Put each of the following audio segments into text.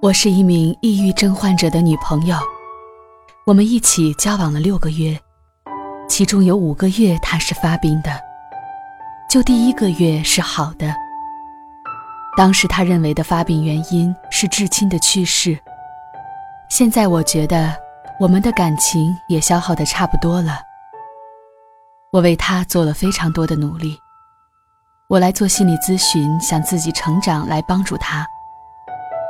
我是一名抑郁症患者的女朋友，我们一起交往了六个月，其中有五个月他是发病的，就第一个月是好的。当时他认为的发病原因是至亲的去世，现在我觉得我们的感情也消耗的差不多了。我为他做了非常多的努力，我来做心理咨询，想自己成长，来帮助他。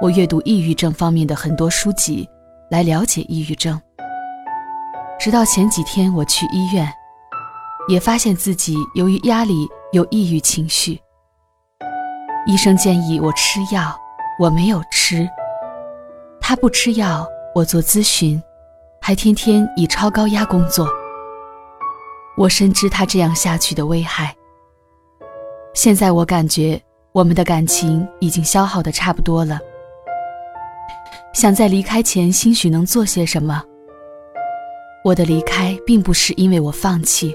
我阅读抑郁症方面的很多书籍，来了解抑郁症。直到前几天我去医院，也发现自己由于压力有抑郁情绪。医生建议我吃药，我没有吃。他不吃药，我做咨询，还天天以超高压工作。我深知他这样下去的危害。现在我感觉我们的感情已经消耗的差不多了。想在离开前，兴许能做些什么。我的离开并不是因为我放弃，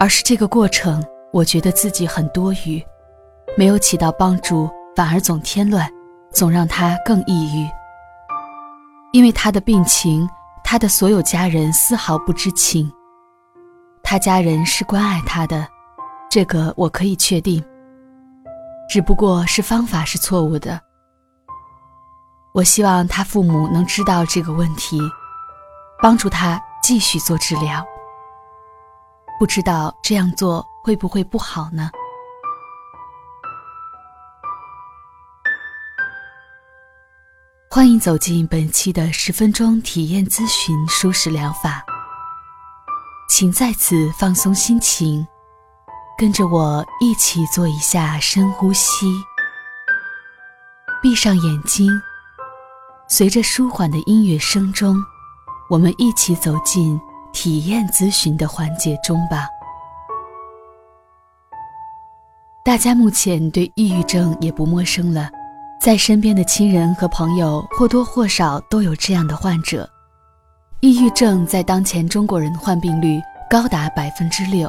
而是这个过程，我觉得自己很多余，没有起到帮助，反而总添乱，总让他更抑郁。因为他的病情，他的所有家人丝毫不知情。他家人是关爱他的，这个我可以确定。只不过是方法是错误的。我希望他父母能知道这个问题，帮助他继续做治疗。不知道这样做会不会不好呢？欢迎走进本期的十分钟体验咨询舒适疗法，请在此放松心情，跟着我一起做一下深呼吸，闭上眼睛。随着舒缓的音乐声中，我们一起走进体验咨询的环节中吧。大家目前对抑郁症也不陌生了，在身边的亲人和朋友或多或少都有这样的患者。抑郁症在当前中国人患病率高达百分之六。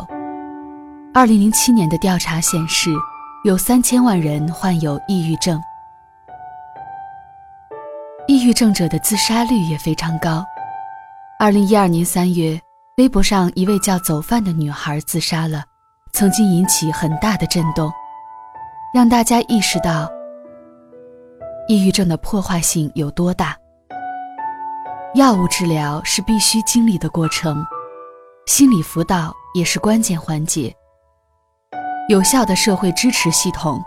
二零零七年的调查显示，有三千万人患有抑郁症。抑郁症者的自杀率也非常高。二零一二年三月，微博上一位叫“走饭”的女孩自杀了，曾经引起很大的震动，让大家意识到抑郁症的破坏性有多大。药物治疗是必须经历的过程，心理辅导也是关键环节。有效的社会支持系统，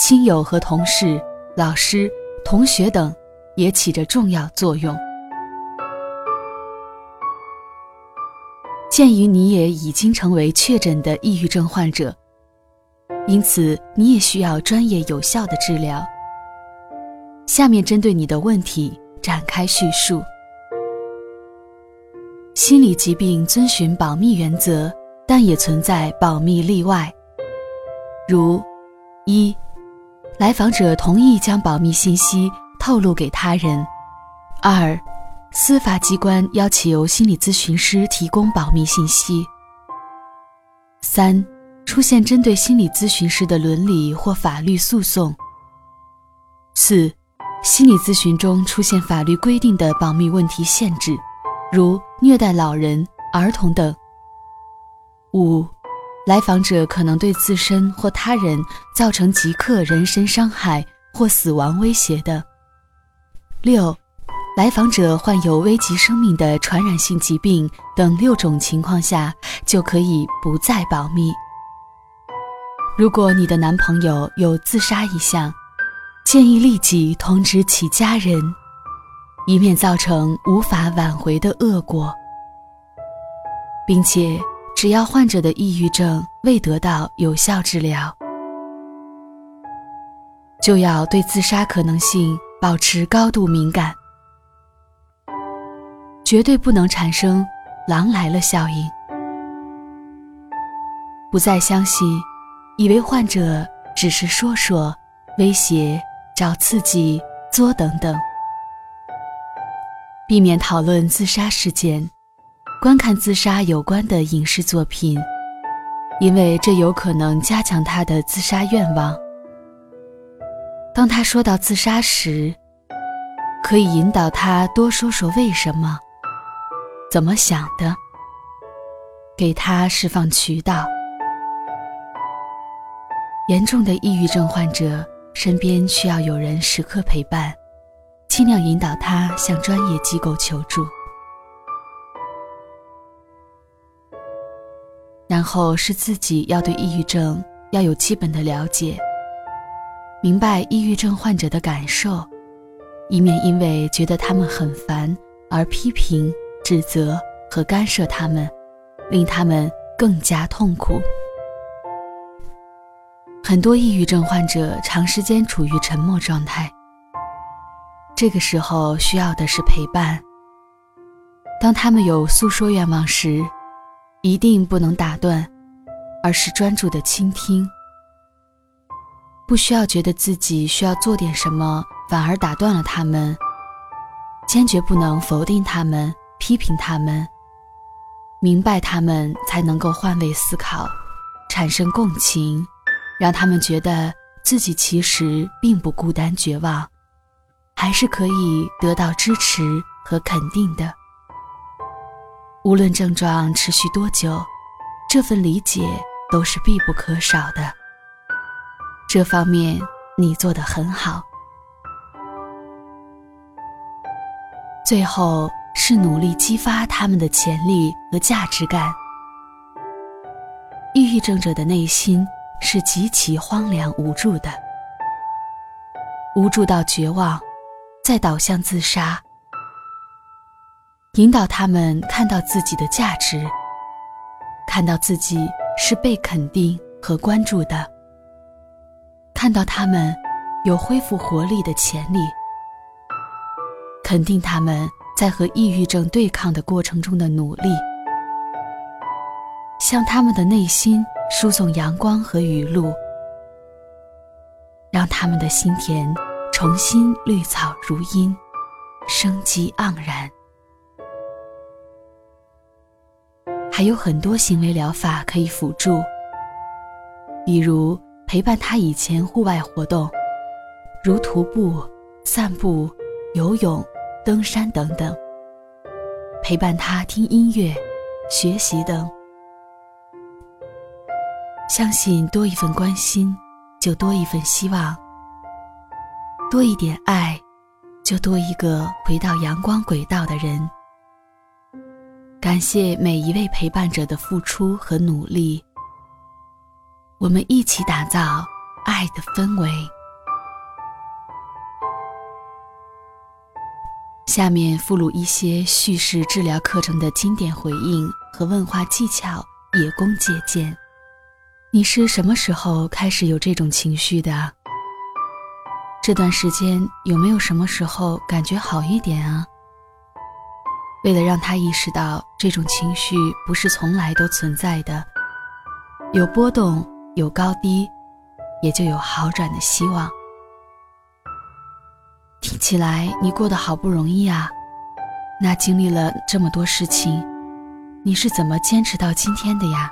亲友和同事、老师、同学等。也起着重要作用。鉴于你也已经成为确诊的抑郁症患者，因此你也需要专业有效的治疗。下面针对你的问题展开叙述。心理疾病遵循保密原则，但也存在保密例外，如一，来访者同意将保密信息。透露给他人。二，司法机关要求心理咨询师提供保密信息。三，出现针对心理咨询师的伦理或法律诉讼。四，心理咨询中出现法律规定的保密问题限制，如虐待老人、儿童等。五，来访者可能对自身或他人造成即刻人身伤害或死亡威胁的。六，来访者患有危及生命的传染性疾病等六种情况下，就可以不再保密。如果你的男朋友有自杀意向，建议立即通知其家人，以免造成无法挽回的恶果。并且，只要患者的抑郁症未得到有效治疗，就要对自杀可能性。保持高度敏感，绝对不能产生“狼来了”效应。不再相信，以为患者只是说说、威胁、找刺激、作等等。避免讨论自杀事件，观看自杀有关的影视作品，因为这有可能加强他的自杀愿望。当他说到自杀时，可以引导他多说说为什么、怎么想的，给他释放渠道。严重的抑郁症患者身边需要有人时刻陪伴，尽量引导他向专业机构求助。然后是自己要对抑郁症要有基本的了解，明白抑郁症患者的感受，以免因为觉得他们很烦而批评、指责和干涉他们，令他们更加痛苦。很多抑郁症患者长时间处于沉默状态，这个时候需要的是陪伴。当他们有诉说愿望时，一定不能打断，而是专注的倾听。不需要觉得自己需要做点什么，反而打断了他们。坚决不能否定他们、批评他们，明白他们才能够换位思考，产生共情。让他们觉得自己其实并不孤单、绝望，还是可以得到支持和肯定的。无论症状持续多久，这份理解都是必不可少的。这方面你做得很好。最后是努力激发他们的潜力和价值感。抑郁症者的内心。是极其荒凉无助的，无助到绝望，再导向自杀。引导他们看到自己的价值，看到自己是被肯定和关注的，看到他们有恢复活力的潜力，肯定他们在和抑郁症对抗的过程中的努力，向他们的内心。输送阳光和雨露，让他们的心田重新绿草如茵，生机盎然。还有很多行为疗法可以辅助，比如陪伴他以前户外活动，如徒步、散步、游泳、登山等等；陪伴他听音乐、学习等。相信多一份关心，就多一份希望；多一点爱，就多一个回到阳光轨道的人。感谢每一位陪伴者的付出和努力，我们一起打造爱的氛围。下面附录一些叙事治疗课程的经典回应和问话技巧，也供借鉴。你是什么时候开始有这种情绪的？这段时间有没有什么时候感觉好一点啊？为了让他意识到这种情绪不是从来都存在的，有波动有高低，也就有好转的希望。听起来你过得好不容易啊，那经历了这么多事情，你是怎么坚持到今天的呀？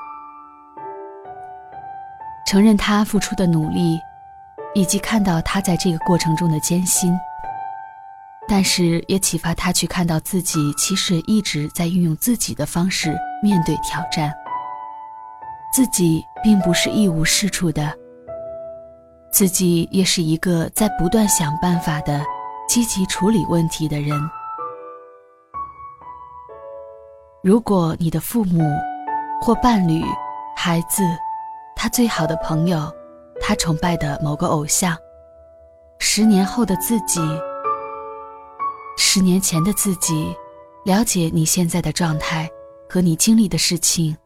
承认他付出的努力，以及看到他在这个过程中的艰辛，但是也启发他去看到自己其实一直在运用自己的方式面对挑战，自己并不是一无是处的，自己也是一个在不断想办法的积极处理问题的人。如果你的父母或伴侣、孩子，他最好的朋友，他崇拜的某个偶像，十年后的自己，十年前的自己，了解你现在的状态和你经历的事情，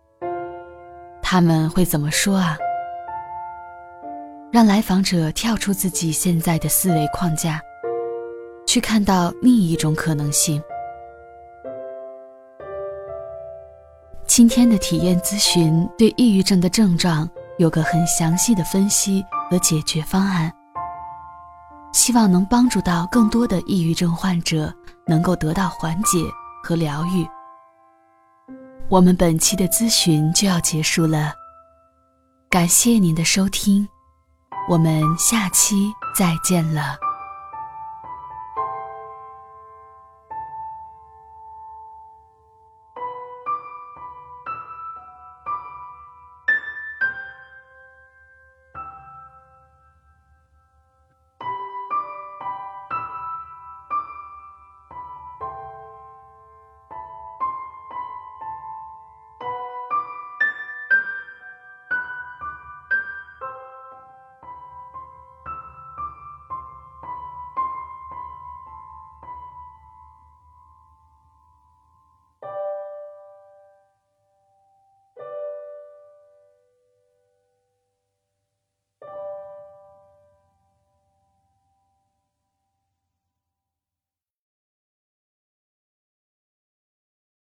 他们会怎么说啊？让来访者跳出自己现在的思维框架，去看到另一种可能性。今天的体验咨询对抑郁症的症状。有个很详细的分析和解决方案，希望能帮助到更多的抑郁症患者能够得到缓解和疗愈。我们本期的咨询就要结束了，感谢您的收听，我们下期再见了。